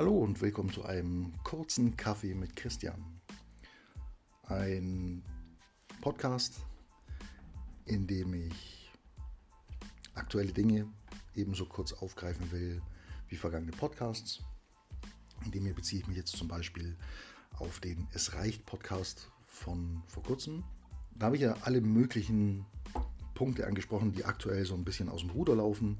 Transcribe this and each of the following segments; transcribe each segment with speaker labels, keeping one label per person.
Speaker 1: Hallo und willkommen zu einem kurzen Kaffee mit Christian. Ein Podcast, in dem ich aktuelle Dinge ebenso kurz aufgreifen will wie vergangene Podcasts. In dem hier beziehe ich mich jetzt zum Beispiel auf den Es reicht Podcast von vor kurzem. Da habe ich ja alle möglichen Punkte angesprochen, die aktuell so ein bisschen aus dem Ruder laufen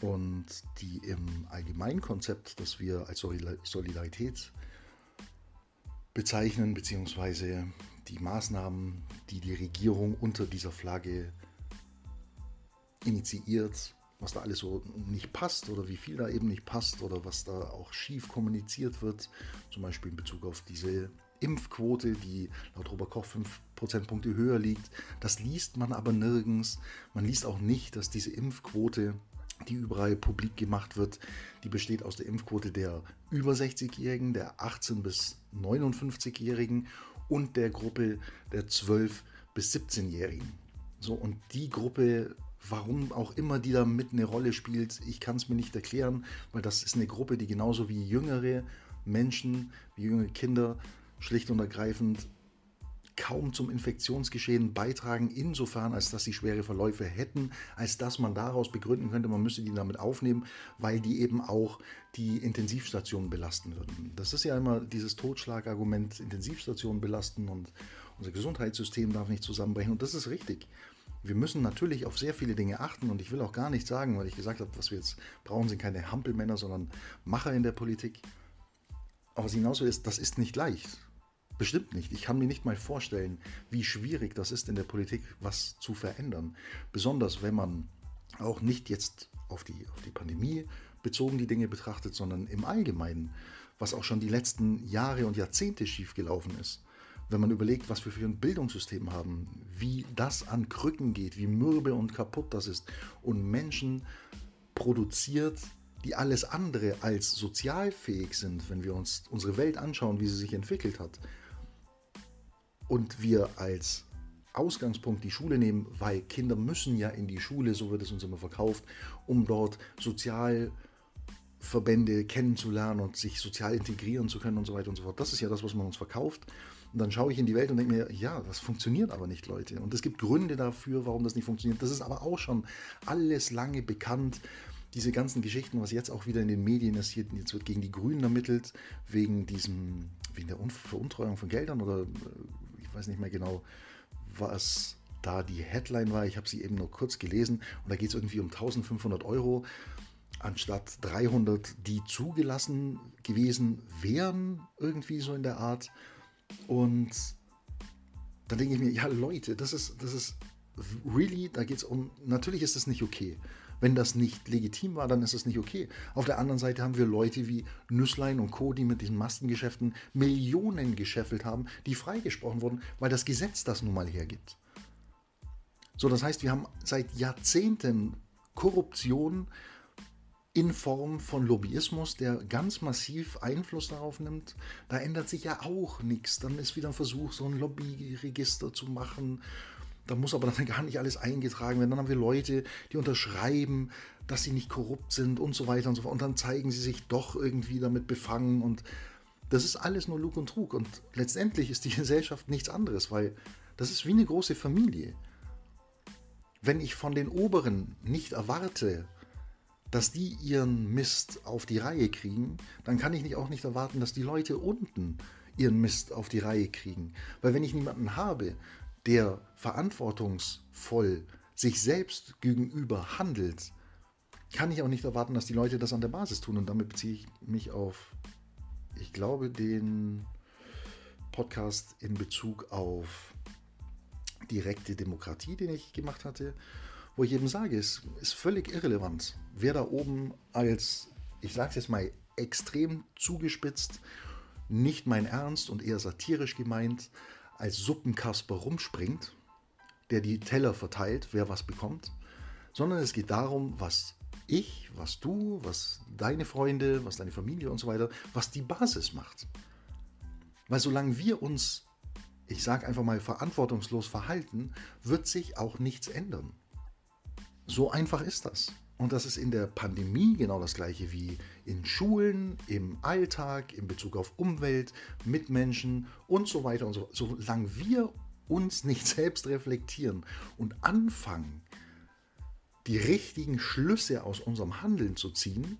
Speaker 1: und die im Allgemeinkonzept, das wir als Solidarität bezeichnen, beziehungsweise die Maßnahmen, die die Regierung unter dieser Flagge initiiert, was da alles so nicht passt oder wie viel da eben nicht passt oder was da auch schief kommuniziert wird, zum Beispiel in Bezug auf diese Impfquote, die laut Robert Koch 5 Prozentpunkte höher liegt. Das liest man aber nirgends. Man liest auch nicht, dass diese Impfquote die überall publik gemacht wird, die besteht aus der Impfquote der über 60-Jährigen, der 18- bis 59-Jährigen und der Gruppe der 12- bis 17-Jährigen. So, und die Gruppe, warum auch immer die da mit eine Rolle spielt, ich kann es mir nicht erklären, weil das ist eine Gruppe, die genauso wie jüngere Menschen, wie jüngere Kinder schlicht und ergreifend kaum zum Infektionsgeschehen beitragen, insofern als dass sie schwere Verläufe hätten, als dass man daraus begründen könnte, man müsse die damit aufnehmen, weil die eben auch die Intensivstationen belasten würden. Das ist ja immer dieses Totschlagargument, Intensivstationen belasten und unser Gesundheitssystem darf nicht zusammenbrechen und das ist richtig. Wir müssen natürlich auf sehr viele Dinge achten und ich will auch gar nicht sagen, weil ich gesagt habe, was wir jetzt brauchen, sind keine Hampelmänner, sondern Macher in der Politik. Aber was hinaus will, ist, das ist nicht leicht. Bestimmt nicht. Ich kann mir nicht mal vorstellen, wie schwierig das ist in der Politik, was zu verändern. Besonders wenn man auch nicht jetzt auf die, auf die Pandemie bezogen die Dinge betrachtet, sondern im Allgemeinen, was auch schon die letzten Jahre und Jahrzehnte schiefgelaufen ist. Wenn man überlegt, was wir für ein Bildungssystem haben, wie das an Krücken geht, wie mürbe und kaputt das ist und Menschen produziert, die alles andere als sozialfähig sind, wenn wir uns unsere Welt anschauen, wie sie sich entwickelt hat, und wir als Ausgangspunkt die Schule nehmen, weil Kinder müssen ja in die Schule, so wird es uns immer verkauft, um dort Sozialverbände kennenzulernen und sich sozial integrieren zu können und so weiter und so fort. Das ist ja das, was man uns verkauft. Und dann schaue ich in die Welt und denke mir, ja, das funktioniert aber nicht, Leute. Und es gibt Gründe dafür, warum das nicht funktioniert. Das ist aber auch schon alles lange bekannt diese ganzen Geschichten, was jetzt auch wieder in den Medien hier, jetzt wird gegen die Grünen ermittelt, wegen diesem, wegen der Veruntreuung von Geldern oder ich weiß nicht mehr genau, was da die Headline war. Ich habe sie eben nur kurz gelesen und da geht es irgendwie um 1500 Euro anstatt 300, die zugelassen gewesen wären, irgendwie so in der Art. Und dann denke ich mir, ja Leute, das ist, das ist really, da geht es um, natürlich ist das nicht okay. Wenn das nicht legitim war, dann ist es nicht okay. Auf der anderen Seite haben wir Leute wie Nüsslein und Co., die mit diesen Maskengeschäften Millionen gescheffelt haben, die freigesprochen wurden, weil das Gesetz das nun mal hergibt. So, das heißt, wir haben seit Jahrzehnten Korruption in Form von Lobbyismus, der ganz massiv Einfluss darauf nimmt. Da ändert sich ja auch nichts. Dann ist wieder ein Versuch, so ein Lobbyregister zu machen da muss aber dann gar nicht alles eingetragen werden. Dann haben wir Leute, die unterschreiben, dass sie nicht korrupt sind und so weiter und so fort. Und dann zeigen sie sich doch irgendwie damit befangen. Und das ist alles nur Lug und Trug. Und letztendlich ist die Gesellschaft nichts anderes, weil das ist wie eine große Familie. Wenn ich von den Oberen nicht erwarte, dass die ihren Mist auf die Reihe kriegen, dann kann ich auch nicht erwarten, dass die Leute unten ihren Mist auf die Reihe kriegen. Weil wenn ich niemanden habe, der verantwortungsvoll sich selbst gegenüber handelt, kann ich auch nicht erwarten, dass die Leute das an der Basis tun. Und damit beziehe ich mich auf, ich glaube, den Podcast in Bezug auf direkte Demokratie, den ich gemacht hatte, wo ich eben sage, es ist völlig irrelevant, wer da oben als, ich sage es jetzt mal extrem zugespitzt, nicht mein Ernst und eher satirisch gemeint, als Suppenkasper rumspringt, der die Teller verteilt, wer was bekommt, sondern es geht darum, was ich, was du, was deine Freunde, was deine Familie und so weiter, was die Basis macht. Weil solange wir uns, ich sage einfach mal, verantwortungslos verhalten, wird sich auch nichts ändern. So einfach ist das. Und das ist in der Pandemie genau das gleiche wie in Schulen, im Alltag, in Bezug auf Umwelt, Mitmenschen und so weiter und so fort. Solange wir uns nicht selbst reflektieren und anfangen, die richtigen Schlüsse aus unserem Handeln zu ziehen,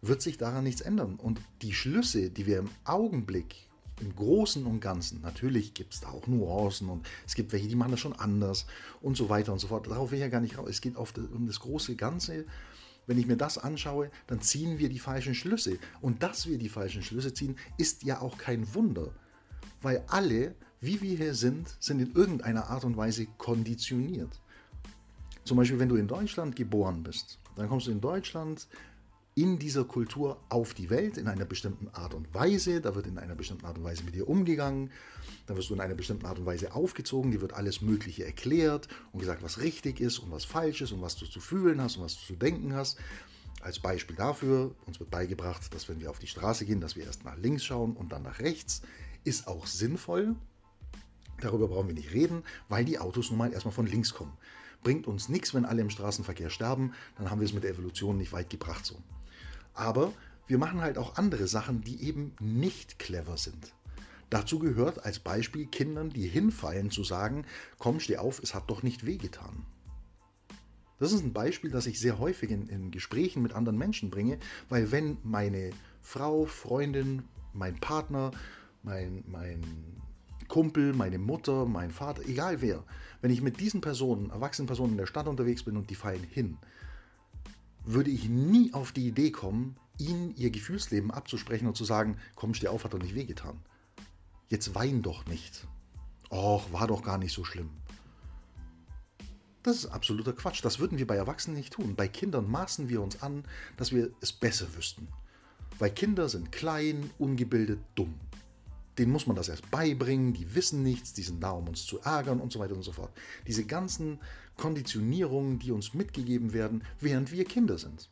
Speaker 1: wird sich daran nichts ändern. Und die Schlüsse, die wir im Augenblick, im Großen und Ganzen, natürlich gibt es da auch Nuancen und es gibt welche, die machen das schon anders und so weiter und so fort. Darauf will ich ja gar nicht raus. Es geht das, um das große Ganze. Wenn ich mir das anschaue, dann ziehen wir die falschen Schlüsse. Und dass wir die falschen Schlüsse ziehen, ist ja auch kein Wunder. Weil alle, wie wir hier sind, sind in irgendeiner Art und Weise konditioniert. Zum Beispiel, wenn du in Deutschland geboren bist, dann kommst du in Deutschland in dieser Kultur auf die Welt in einer bestimmten Art und Weise. Da wird in einer bestimmten Art und Weise mit dir umgegangen. Da wirst du in einer bestimmten Art und Weise aufgezogen. Dir wird alles Mögliche erklärt und gesagt, was richtig ist und was falsch ist und was du zu fühlen hast und was du zu denken hast. Als Beispiel dafür, uns wird beigebracht, dass wenn wir auf die Straße gehen, dass wir erst nach links schauen und dann nach rechts. Ist auch sinnvoll. Darüber brauchen wir nicht reden, weil die Autos nun mal erstmal von links kommen. Bringt uns nichts, wenn alle im Straßenverkehr sterben, dann haben wir es mit der Evolution nicht weit gebracht so. Aber wir machen halt auch andere Sachen, die eben nicht clever sind. Dazu gehört als Beispiel Kindern, die hinfallen, zu sagen, komm, steh auf, es hat doch nicht wehgetan. Das ist ein Beispiel, das ich sehr häufig in, in, Gesprächen mit anderen Menschen bringe, weil wenn meine Frau, Freundin, mein Partner, mein, mein Kumpel, meine Mutter, mein Vater, egal wer, wenn ich mit diesen Personen, erwachsenen Personen in der Stadt unterwegs bin und die fallen hin, würde ich nie auf die Idee kommen, ihnen ihr Gefühlsleben abzusprechen und zu sagen, komm, steh auf, hat doch nicht wehgetan. Jetzt wein doch nicht. Och, war doch gar nicht so schlimm. Das ist absoluter Quatsch. Das würden wir bei Erwachsenen nicht tun. Bei Kindern maßen wir uns an, dass wir es besser wüssten. Weil Kinder sind klein, ungebildet, dumm denen muss man das erst beibringen, die wissen nichts, die sind da, um uns zu ärgern und so weiter und so fort. Diese ganzen Konditionierungen, die uns mitgegeben werden, während wir Kinder sind.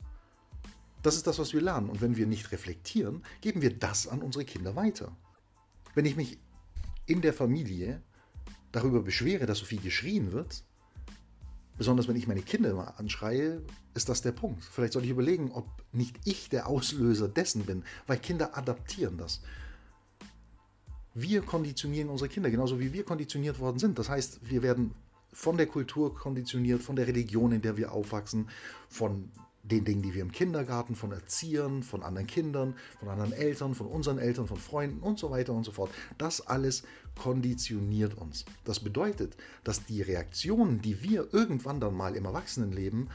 Speaker 1: Das ist das, was wir lernen. Und wenn wir nicht reflektieren, geben wir das an unsere Kinder weiter. Wenn ich mich in der Familie darüber beschwere, dass so viel geschrien wird, besonders wenn ich meine Kinder immer anschreie, ist das der Punkt. Vielleicht sollte ich überlegen, ob nicht ich der Auslöser dessen bin, weil Kinder adaptieren das. Wir konditionieren unsere Kinder, genauso wie wir konditioniert worden sind. Das heißt, wir werden von der Kultur konditioniert, von der Religion, in der wir aufwachsen, von den Dingen, die wir im Kindergarten, von Erziehern, von anderen Kindern, von anderen Eltern, von unseren Eltern, von Freunden und so weiter und so fort. Das alles konditioniert uns. Das bedeutet, dass die Reaktionen, die wir irgendwann dann mal im Erwachsenenleben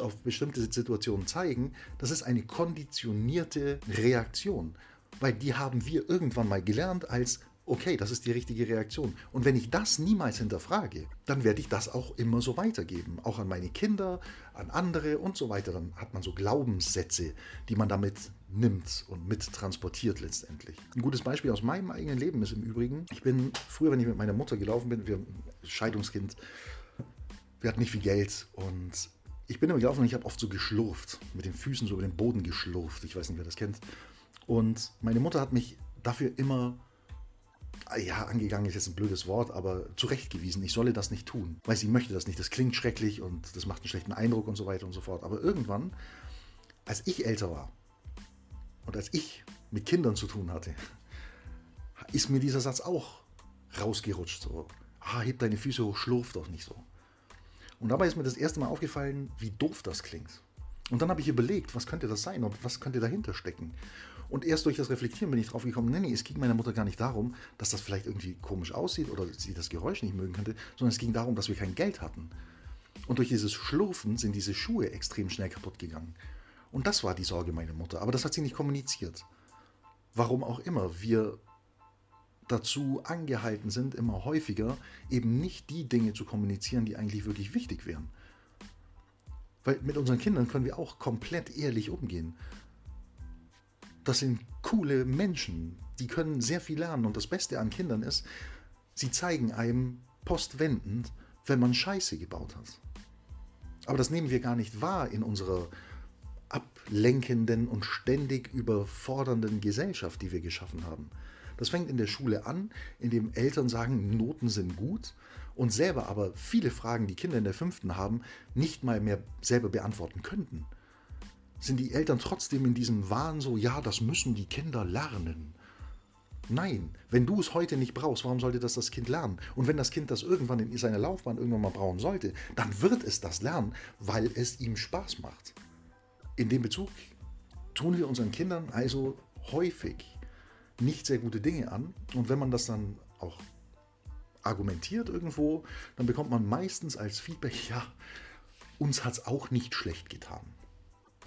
Speaker 1: auf bestimmte Situationen zeigen, das ist eine konditionierte Reaktion weil die haben wir irgendwann mal gelernt als, okay, das ist die richtige Reaktion. Und wenn ich das niemals hinterfrage, dann werde ich das auch immer so weitergeben, auch an meine Kinder, an andere und so weiter. Dann hat man so Glaubenssätze, die man damit nimmt und mittransportiert letztendlich. Ein gutes Beispiel aus meinem eigenen Leben ist im Übrigen, ich bin früher, wenn ich mit meiner Mutter gelaufen bin, wir Scheidungskind, wir hatten nicht viel Geld und ich bin immer gelaufen und ich habe oft so geschlurft, mit den Füßen so über den Boden geschlurft. Ich weiß nicht, wer das kennt. Und meine Mutter hat mich dafür immer, ja, angegangen ist jetzt ein blödes Wort, aber zurechtgewiesen, ich solle das nicht tun, weil sie möchte das nicht. Das klingt schrecklich und das macht einen schlechten Eindruck und so weiter und so fort. Aber irgendwann, als ich älter war und als ich mit Kindern zu tun hatte, ist mir dieser Satz auch rausgerutscht. So, ah, heb deine Füße hoch, schlurf doch nicht so. Und dabei ist mir das erste Mal aufgefallen, wie doof das klingt. Und dann habe ich überlegt, was könnte das sein und was könnte dahinter stecken. Und erst durch das Reflektieren bin ich drauf gekommen, nee, nee, es ging meiner Mutter gar nicht darum, dass das vielleicht irgendwie komisch aussieht oder sie das Geräusch nicht mögen könnte, sondern es ging darum, dass wir kein Geld hatten. Und durch dieses Schlurfen sind diese Schuhe extrem schnell kaputt gegangen. Und das war die Sorge meiner Mutter. Aber das hat sie nicht kommuniziert. Warum auch immer wir dazu angehalten sind, immer häufiger eben nicht die Dinge zu kommunizieren, die eigentlich wirklich wichtig wären. Weil mit unseren Kindern können wir auch komplett ehrlich umgehen das sind coole Menschen, die können sehr viel lernen. Und das Beste an Kindern ist, sie zeigen einem postwendend, wenn man Scheiße gebaut hat. Aber das nehmen wir gar nicht wahr in unserer ablenkenden und ständig überfordernden Gesellschaft, die wir geschaffen haben. Das fängt in der Schule an, indem Eltern sagen, Noten sind gut und selber aber viele Fragen, die Kinder in der fünften haben, nicht mal mehr selber beantworten könnten. Sind die Eltern trotzdem in diesem Wahn so, ja, das müssen die Kinder lernen. Nein, wenn du es heute nicht brauchst, warum sollte das das Kind lernen? Und wenn das Kind das irgendwann in seiner Laufbahn irgendwann mal brauchen sollte, dann wird es das lernen, weil es ihm Spaß macht. In dem Bezug tun wir unseren Kindern also häufig nicht sehr gute Dinge an. Und wenn man das dann auch argumentiert irgendwo, dann bekommt man meistens als Feedback, ja, uns hat es auch nicht schlecht getan.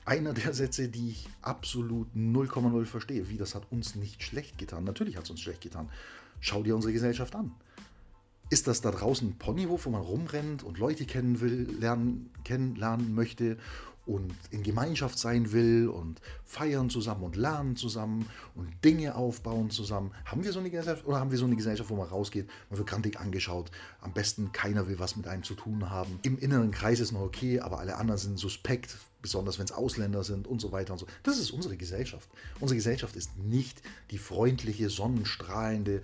Speaker 1: Einer der Sätze, die ich absolut 0,0 verstehe. Wie, das hat uns nicht schlecht getan. Natürlich hat es uns schlecht getan. Schau dir unsere Gesellschaft an. Ist das da draußen ein Ponyhof, wo man rumrennt und Leute kennen kennenlernen möchte und in Gemeinschaft sein will und feiern zusammen und lernen zusammen und Dinge aufbauen zusammen. Haben wir so eine Gesellschaft oder haben wir so eine Gesellschaft, wo man rausgeht, man wird grantig angeschaut, am besten keiner will was mit einem zu tun haben. Im inneren Kreis ist noch okay, aber alle anderen sind suspekt, besonders wenn es Ausländer sind und so weiter und so. Das ist unsere Gesellschaft. Unsere Gesellschaft ist nicht die freundliche, sonnenstrahlende,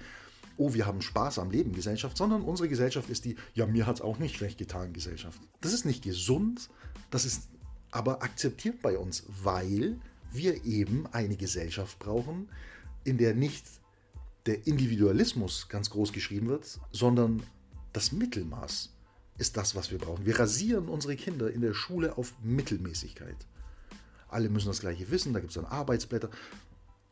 Speaker 1: oh, wir haben Spaß am Leben Gesellschaft, sondern unsere Gesellschaft ist die, ja, mir hat es auch nicht schlecht getan Gesellschaft. Das ist nicht gesund, das ist aber akzeptiert bei uns, weil wir eben eine Gesellschaft brauchen, in der nicht der Individualismus ganz groß geschrieben wird, sondern das Mittelmaß ist das, was wir brauchen. Wir rasieren unsere Kinder in der Schule auf Mittelmäßigkeit. Alle müssen das gleiche wissen, da gibt es dann Arbeitsblätter.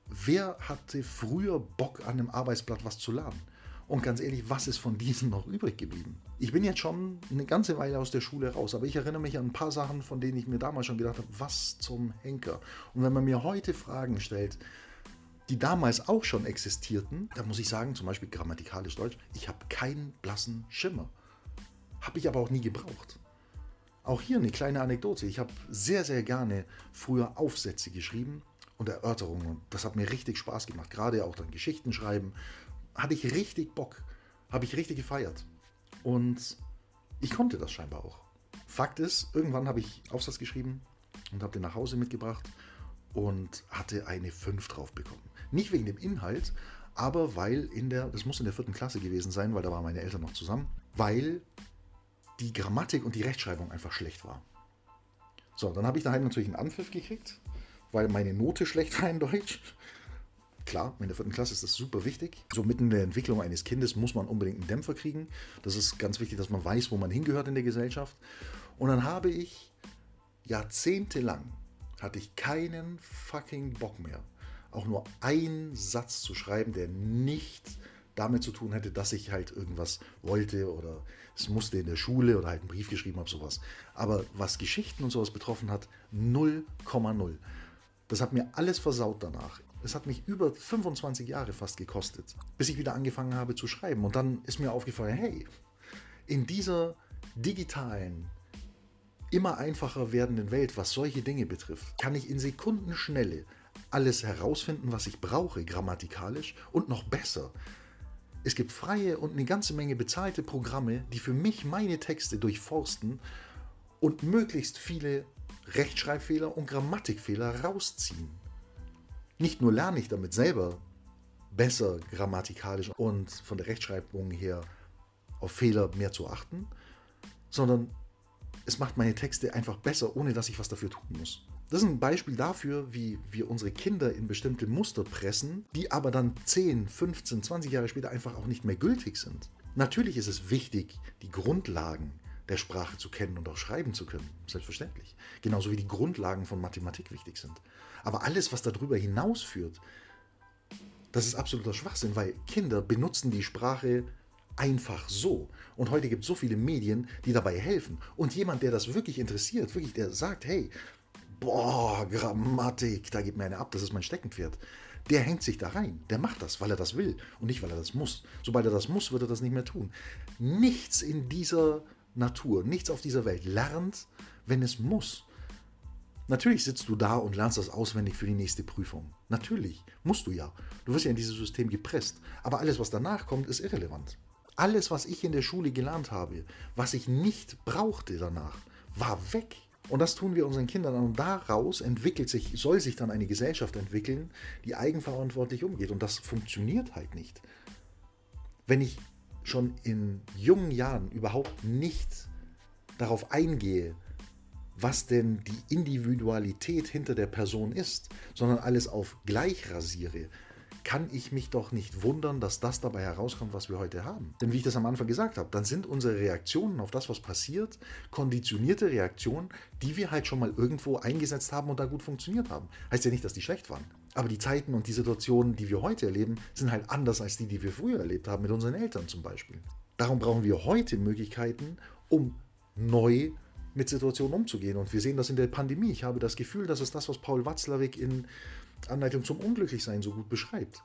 Speaker 1: Wer hatte früher Bock an einem Arbeitsblatt was zu lernen? Und ganz ehrlich, was ist von diesen noch übrig geblieben? Ich bin jetzt schon eine ganze Weile aus der Schule raus, aber ich erinnere mich an ein paar Sachen, von denen ich mir damals schon gedacht habe, was zum Henker. Und wenn man mir heute Fragen stellt, die damals auch schon existierten, dann muss ich sagen, zum Beispiel grammatikalisch Deutsch, ich habe keinen blassen Schimmer. Habe ich aber auch nie gebraucht. Auch hier eine kleine Anekdote. Ich habe sehr, sehr gerne früher Aufsätze geschrieben und Erörterungen. Das hat mir richtig Spaß gemacht. Gerade auch dann Geschichten schreiben hatte ich richtig Bock. Habe ich richtig gefeiert. Und ich konnte das scheinbar auch. Fakt ist, irgendwann habe ich Aufsatz geschrieben und habe den nach Hause mitgebracht und hatte eine 5 drauf bekommen. Nicht wegen dem Inhalt, aber weil in der, das muss in der vierten Klasse gewesen sein, weil da waren meine Eltern noch zusammen, weil die Grammatik und die Rechtschreibung einfach schlecht war. So, dann habe ich daheim natürlich einen Anpfiff gekriegt, weil meine Note schlecht war in Deutsch. Klar, in der vierten Klasse ist das super wichtig. So mitten in der Entwicklung eines Kindes muss man unbedingt einen Dämpfer kriegen. Das ist ganz wichtig, dass man weiß, wo man hingehört in der Gesellschaft. Und dann habe ich jahrzehntelang hatte ich keinen fucking Bock mehr, auch nur einen Satz zu schreiben, der nicht damit zu tun hätte, dass ich halt irgendwas wollte oder es musste in der Schule oder halt einen Brief geschrieben habe, sowas. Aber was Geschichten und sowas betroffen hat, 0,0. Das hat mir alles versaut danach. Es hat mich über 25 Jahre fast gekostet, bis ich wieder angefangen habe zu schreiben. Und dann ist mir aufgefallen, hey, in dieser digitalen, immer einfacher werdenden Welt, was solche Dinge betrifft, kann ich in Sekundenschnelle alles herausfinden, was ich brauche, grammatikalisch und noch besser. Es gibt freie und eine ganze Menge bezahlte Programme, die für mich meine Texte durchforsten und möglichst viele Rechtschreibfehler und Grammatikfehler rausziehen. Nicht nur lerne ich damit selber besser grammatikalisch und von der Rechtschreibung her auf Fehler mehr zu achten, sondern es macht meine Texte einfach besser, ohne dass ich was dafür tun muss. Das ist ein Beispiel dafür, wie wir unsere Kinder in bestimmte Muster pressen, die aber dann 10, 15, 20 Jahre später einfach auch nicht mehr gültig sind. Natürlich ist es wichtig, die Grundlagen der Sprache zu kennen und auch schreiben zu können. Selbstverständlich. Genauso wie die Grundlagen von Mathematik wichtig sind. Aber alles, was darüber hinausführt, das ist absoluter Schwachsinn, weil Kinder benutzen die Sprache einfach so. Und heute gibt es so viele Medien, die dabei helfen. Und jemand, der das wirklich interessiert, wirklich, der sagt, hey, boah, Grammatik, da gibt mir eine ab, das ist mein Steckenpferd. Der hängt sich da rein. Der macht das, weil er das will und nicht, weil er das muss. Sobald er das muss, wird er das nicht mehr tun. Nichts in dieser Natur, nichts auf dieser Welt lernt, wenn es muss. Natürlich sitzt du da und lernst das auswendig für die nächste Prüfung. Natürlich, musst du ja. Du wirst ja in dieses System gepresst. Aber alles, was danach kommt, ist irrelevant. Alles, was ich in der Schule gelernt habe, was ich nicht brauchte danach, war weg. Und das tun wir unseren Kindern an. Und daraus entwickelt sich, soll sich dann eine Gesellschaft entwickeln, die eigenverantwortlich umgeht. Und das funktioniert halt nicht. Wenn ich schon in jungen Jahren überhaupt nicht darauf eingehe, was denn die Individualität hinter der Person ist, sondern alles auf gleich rasiere, kann ich mich doch nicht wundern, dass das dabei herauskommt, was wir heute haben. Denn wie ich das am Anfang gesagt habe, dann sind unsere Reaktionen auf das, was passiert, konditionierte Reaktionen, die wir halt schon mal irgendwo eingesetzt haben und da gut funktioniert haben. Heißt ja nicht, dass die schlecht waren. Aber die Zeiten und die Situationen, die wir heute erleben, sind halt anders als die, die wir früher erlebt haben, mit unseren Eltern zum Beispiel. Darum brauchen wir heute Möglichkeiten, um neu mit Situationen umzugehen. Und wir sehen das in der Pandemie. Ich habe das Gefühl, das ist das, was Paul Watzlawick in Anleitung zum Unglücklichsein so gut beschreibt.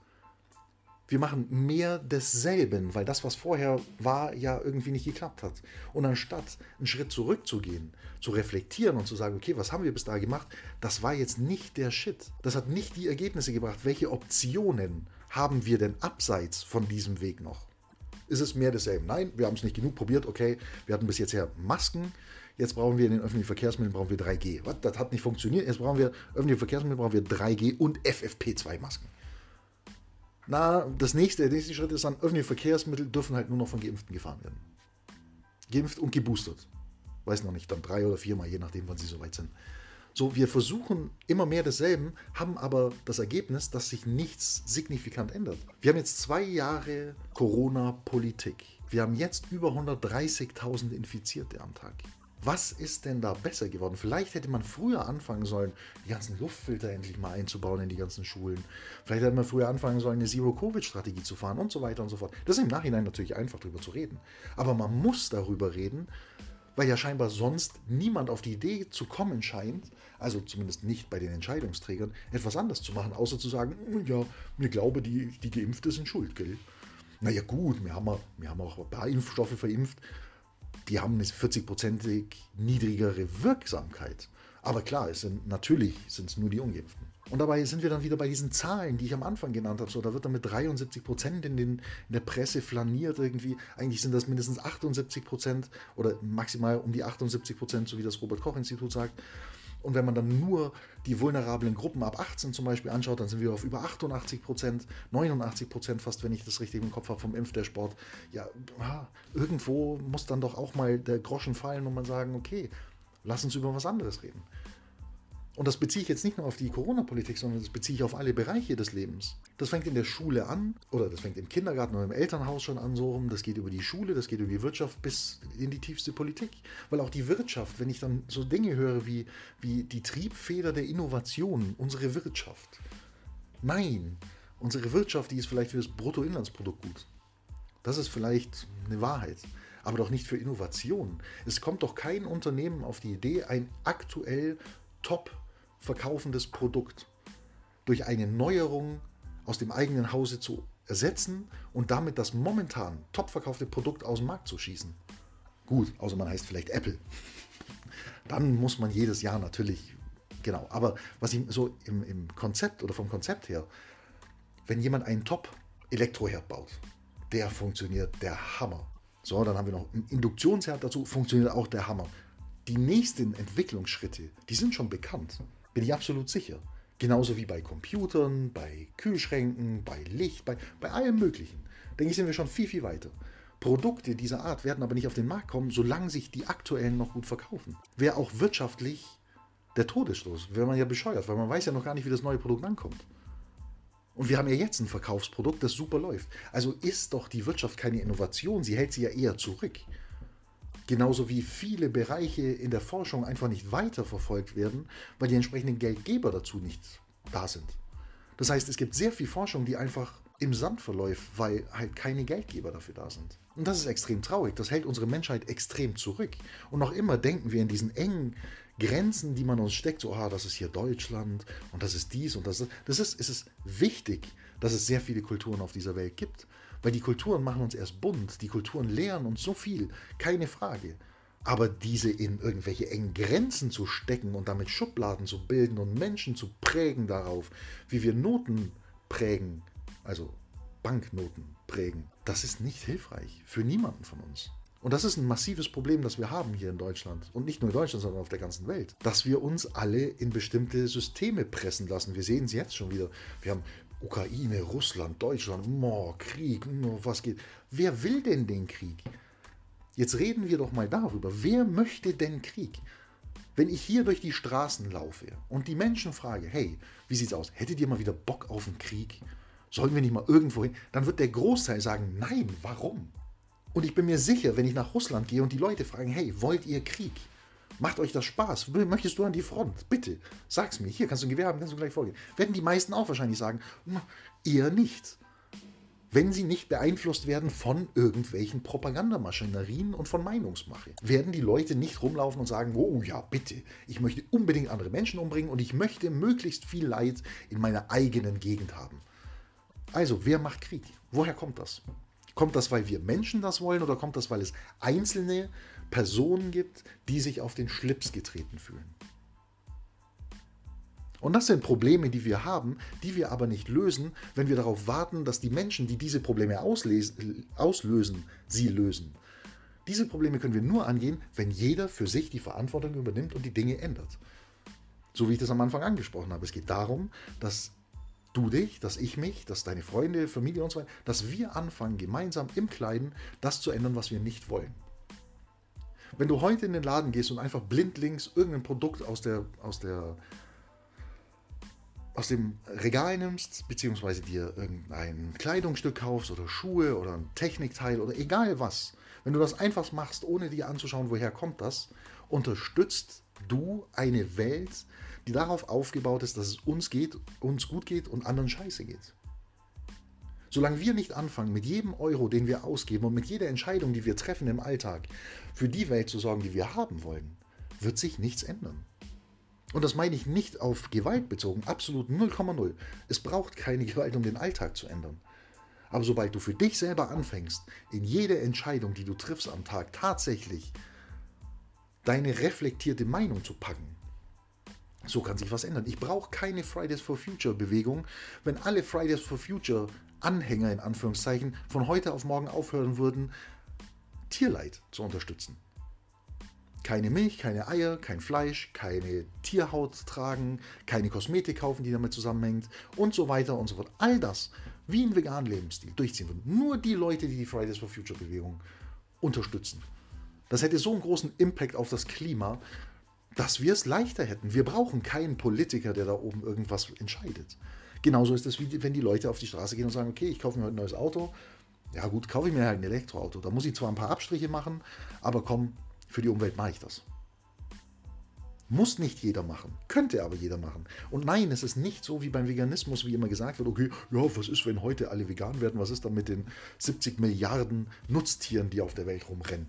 Speaker 1: Wir machen mehr desselben, weil das, was vorher war, ja irgendwie nicht geklappt hat. Und anstatt einen Schritt zurückzugehen, zu reflektieren und zu sagen, okay, was haben wir bis da gemacht, das war jetzt nicht der Shit. Das hat nicht die Ergebnisse gebracht. Welche Optionen haben wir denn abseits von diesem Weg noch? Ist es mehr desselben? Nein, wir haben es nicht genug probiert. Okay, wir hatten bis jetzt ja Masken. Jetzt brauchen wir in den öffentlichen Verkehrsmitteln brauchen wir 3G. Was? Das hat nicht funktioniert. Jetzt brauchen wir öffentliche Verkehrsmittel brauchen wir 3G und FFP2-Masken. Na, das nächste, der nächste Schritt ist dann, öffentliche Verkehrsmittel dürfen halt nur noch von Geimpften gefahren werden. Geimpft und geboostert. Weiß noch nicht, dann drei oder viermal, je nachdem, wann sie soweit sind. So, wir versuchen immer mehr desselben, haben aber das Ergebnis, dass sich nichts signifikant ändert. Wir haben jetzt zwei Jahre Corona-Politik. Wir haben jetzt über 130.000 Infizierte am Tag. Was ist denn da besser geworden? Vielleicht hätte man früher anfangen sollen, die ganzen Luftfilter endlich mal einzubauen in die ganzen Schulen. Vielleicht hätte man früher anfangen sollen, eine Zero-Covid-Strategie zu fahren und so weiter und so fort. Das ist im Nachhinein natürlich einfach darüber zu reden. Aber man muss darüber reden, weil ja scheinbar sonst niemand auf die Idee zu kommen scheint, also zumindest nicht bei den Entscheidungsträgern, etwas anders zu machen, außer zu sagen, hm, ja, mir glaube, die, die Geimpfte sind schuld, gell? Naja gut, wir haben, wir haben auch ein paar Impfstoffe verimpft, die haben eine 40-prozentig niedrigere Wirksamkeit. Aber klar, es sind, natürlich sind es nur die Ungeimpften. Und dabei sind wir dann wieder bei diesen Zahlen, die ich am Anfang genannt habe. So, da wird dann mit 73 Prozent in, in der Presse flaniert irgendwie. Eigentlich sind das mindestens 78 Prozent oder maximal um die 78 Prozent, so wie das Robert-Koch-Institut sagt. Und wenn man dann nur die vulnerablen Gruppen ab 18 zum Beispiel anschaut, dann sind wir auf über 88 Prozent, 89 Prozent fast, wenn ich das richtig im Kopf habe, vom Impfdersport. Ja, irgendwo muss dann doch auch mal der Groschen fallen und man sagen, okay, lass uns über was anderes reden. Und das beziehe ich jetzt nicht nur auf die Corona-Politik, sondern das beziehe ich auf alle Bereiche des Lebens. Das fängt in der Schule an, oder das fängt im Kindergarten oder im Elternhaus schon an, so rum. Das geht über die Schule, das geht über die Wirtschaft bis in die tiefste Politik. Weil auch die Wirtschaft, wenn ich dann so Dinge höre wie, wie die Triebfeder der Innovation, unsere Wirtschaft. Nein, unsere Wirtschaft, die ist vielleicht für das Bruttoinlandsprodukt gut. Das ist vielleicht eine Wahrheit aber doch nicht für Innovation. Es kommt doch kein Unternehmen auf die Idee, ein aktuell top verkaufendes Produkt durch eine Neuerung aus dem eigenen Hause zu ersetzen und damit das momentan top verkaufte Produkt aus dem Markt zu schießen. Gut, außer man heißt vielleicht Apple. Dann muss man jedes Jahr natürlich, genau. Aber was ich so im, im Konzept oder vom Konzept her, wenn jemand einen Top-Elektroherd baut, der funktioniert der Hammer. So, dann haben wir noch einen Induktionsherd dazu, funktioniert auch der Hammer. Die nächsten Entwicklungsschritte, die sind schon bekannt. Bin ich absolut sicher. Genauso wie bei Computern, bei Kühlschränken, bei Licht, bei, bei allem Möglichen. Denke ich, sind wir schon viel, viel weiter. Produkte dieser Art werden aber nicht auf den Markt kommen, solange sich die aktuellen noch gut verkaufen. Wäre auch wirtschaftlich der Todesstoß. Wäre man ja bescheuert, weil man weiß ja noch gar nicht, wie das neue Produkt ankommt. Und wir haben ja jetzt ein Verkaufsprodukt, das super läuft. Also ist doch die Wirtschaft keine Innovation, sie hält sie ja eher zurück. Genauso wie viele Bereiche in der Forschung einfach nicht weiterverfolgt werden, weil die entsprechenden Geldgeber dazu nicht da sind. Das heißt, es gibt sehr viel Forschung, die einfach im Sand verläuft, weil halt keine Geldgeber dafür da sind. Und das ist extrem traurig. Das hält unsere Menschheit extrem zurück. Und noch immer denken wir in diesen engen Grenzen, die man uns steckt, so, ah, das ist hier Deutschland und das ist dies und das ist. Das ist, es ist wichtig, dass es sehr viele Kulturen auf dieser Welt gibt. Weil die Kulturen machen uns erst bunt, die Kulturen lehren uns so viel, keine Frage. Aber diese in irgendwelche engen Grenzen zu stecken und damit Schubladen zu bilden und Menschen zu prägen darauf, wie wir Noten prägen, also Banknoten prägen, das ist nicht hilfreich für niemanden von uns. Und das ist ein massives Problem, das wir haben hier in Deutschland. Und nicht nur in Deutschland, sondern auf der ganzen Welt. Dass wir uns alle in bestimmte Systeme pressen lassen. Wir sehen es jetzt schon wieder. Wir haben Ukraine, Russland, Deutschland, oh, Krieg, oh, was geht. Wer will denn den Krieg? Jetzt reden wir doch mal darüber. Wer möchte denn Krieg? Wenn ich hier durch die Straßen laufe und die Menschen frage, hey, wie sieht's aus? Hättet ihr mal wieder Bock auf einen Krieg? Sollen wir nicht mal irgendwo hin? Dann wird der Großteil sagen, nein, warum? Und ich bin mir sicher, wenn ich nach Russland gehe und die Leute fragen, hey, wollt ihr Krieg? Macht euch das Spaß? Möchtest du an die Front? Bitte, sag's mir. Hier kannst du ein Gewehr haben, kannst du gleich vorgehen. Werden die meisten auch wahrscheinlich sagen, eher nicht. Wenn sie nicht beeinflusst werden von irgendwelchen Propagandamaschinerien und von Meinungsmache, werden die Leute nicht rumlaufen und sagen, oh ja, bitte, ich möchte unbedingt andere Menschen umbringen und ich möchte möglichst viel Leid in meiner eigenen Gegend haben. Also, wer macht Krieg? Woher kommt das? Kommt das, weil wir Menschen das wollen oder kommt das, weil es einzelne Personen gibt, die sich auf den Schlips getreten fühlen? Und das sind Probleme, die wir haben, die wir aber nicht lösen, wenn wir darauf warten, dass die Menschen, die diese Probleme auslösen, sie lösen. Diese Probleme können wir nur angehen, wenn jeder für sich die Verantwortung übernimmt und die Dinge ändert. So wie ich das am Anfang angesprochen habe. Es geht darum, dass du dich, dass ich mich, dass deine Freunde, Familie und so weiter, dass wir anfangen, gemeinsam im Kleinen das zu ändern, was wir nicht wollen. Wenn du heute in den Laden gehst und einfach blindlings irgendein Produkt aus der, aus der aus dem Regal nimmst, beziehungsweise dir irgendein Kleidungsstück kaufst oder Schuhe oder ein Technikteil oder egal was, wenn du das einfach machst, ohne dir anzuschauen, woher kommt das, unterstützt du eine Welt, die darauf aufgebaut ist, dass es uns geht, uns gut geht und anderen scheiße geht. Solange wir nicht anfangen, mit jedem Euro, den wir ausgeben und mit jeder Entscheidung, die wir treffen im Alltag, für die Welt zu sorgen, die wir haben wollen, wird sich nichts ändern. Und das meine ich nicht auf Gewalt bezogen, absolut 0,0. Es braucht keine Gewalt, um den Alltag zu ändern. Aber sobald du für dich selber anfängst, in jede Entscheidung, die du triffst am Tag, tatsächlich deine reflektierte Meinung zu packen, so kann sich was ändern. Ich brauche keine Fridays for Future Bewegung, wenn alle Fridays for Future Anhänger in Anführungszeichen von heute auf morgen aufhören würden, Tierleid zu unterstützen. Keine Milch, keine Eier, kein Fleisch, keine Tierhaut tragen, keine Kosmetik kaufen, die damit zusammenhängt und so weiter und so fort. All das wie ein veganen Lebensstil durchziehen würden. Nur die Leute, die die Fridays for Future Bewegung unterstützen. Das hätte so einen großen Impact auf das Klima, dass wir es leichter hätten. Wir brauchen keinen Politiker, der da oben irgendwas entscheidet. Genauso ist es, wie wenn die Leute auf die Straße gehen und sagen, okay, ich kaufe mir heute ein neues Auto. Ja gut, kaufe ich mir halt ein Elektroauto. Da muss ich zwar ein paar Abstriche machen, aber komm, für die Umwelt mache ich das. Muss nicht jeder machen, könnte aber jeder machen. Und nein, es ist nicht so wie beim Veganismus, wie immer gesagt wird, okay, ja, was ist, wenn heute alle vegan werden? Was ist dann mit den 70 Milliarden Nutztieren, die auf der Welt rumrennen?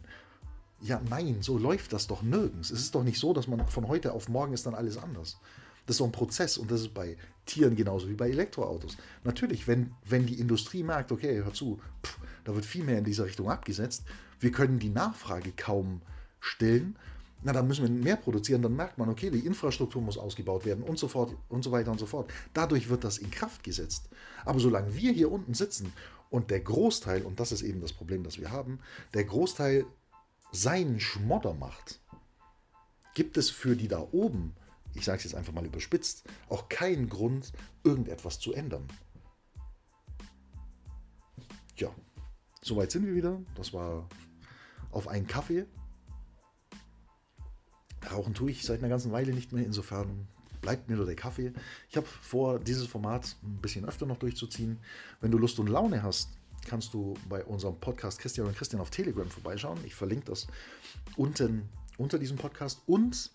Speaker 1: Ja, nein, so läuft das doch nirgends. Es ist doch nicht so, dass man von heute auf morgen ist dann alles anders. Das ist so ein Prozess und das ist bei Tieren genauso wie bei Elektroautos. Natürlich, wenn, wenn die Industrie merkt, okay, hör zu, pff, da wird viel mehr in dieser Richtung abgesetzt, wir können die Nachfrage kaum stillen, na, dann müssen wir mehr produzieren, dann merkt man, okay, die Infrastruktur muss ausgebaut werden und so fort und so weiter und so fort. Dadurch wird das in Kraft gesetzt. Aber solange wir hier unten sitzen und der Großteil, und das ist eben das Problem, das wir haben, der Großteil seinen Schmodder macht, gibt es für die da oben, ich sage es jetzt einfach mal überspitzt, auch keinen Grund, irgendetwas zu ändern. Ja, soweit sind wir wieder. Das war auf einen Kaffee. Rauchen tue ich seit einer ganzen Weile nicht mehr, insofern bleibt mir nur der Kaffee. Ich habe vor, dieses Format ein bisschen öfter noch durchzuziehen. Wenn du Lust und Laune hast, kannst du bei unserem Podcast Christian und Christian auf Telegram vorbeischauen. Ich verlinke das unten unter diesem Podcast. Und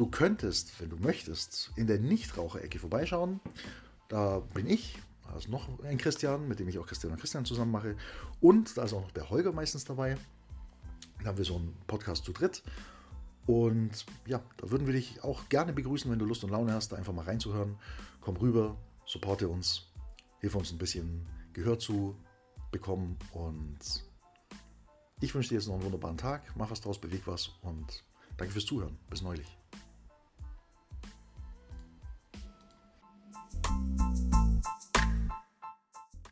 Speaker 1: du könntest, wenn du möchtest, in der Nichtraucherecke vorbeischauen. Da bin ich, da ist noch ein Christian, mit dem ich auch Christian und Christian zusammen mache. Und da ist auch noch der Holger meistens dabei. Dann haben wir so einen Podcast zu dritt. Und ja, da würden wir dich auch gerne begrüßen, wenn du Lust und Laune hast, da einfach mal reinzuhören. Komm rüber, supporte uns, hilf uns ein bisschen Gehör zu bekommen und ich wünsche dir jetzt noch einen wunderbaren Tag. Mach was draus, beweg was und danke fürs Zuhören. Bis neulich.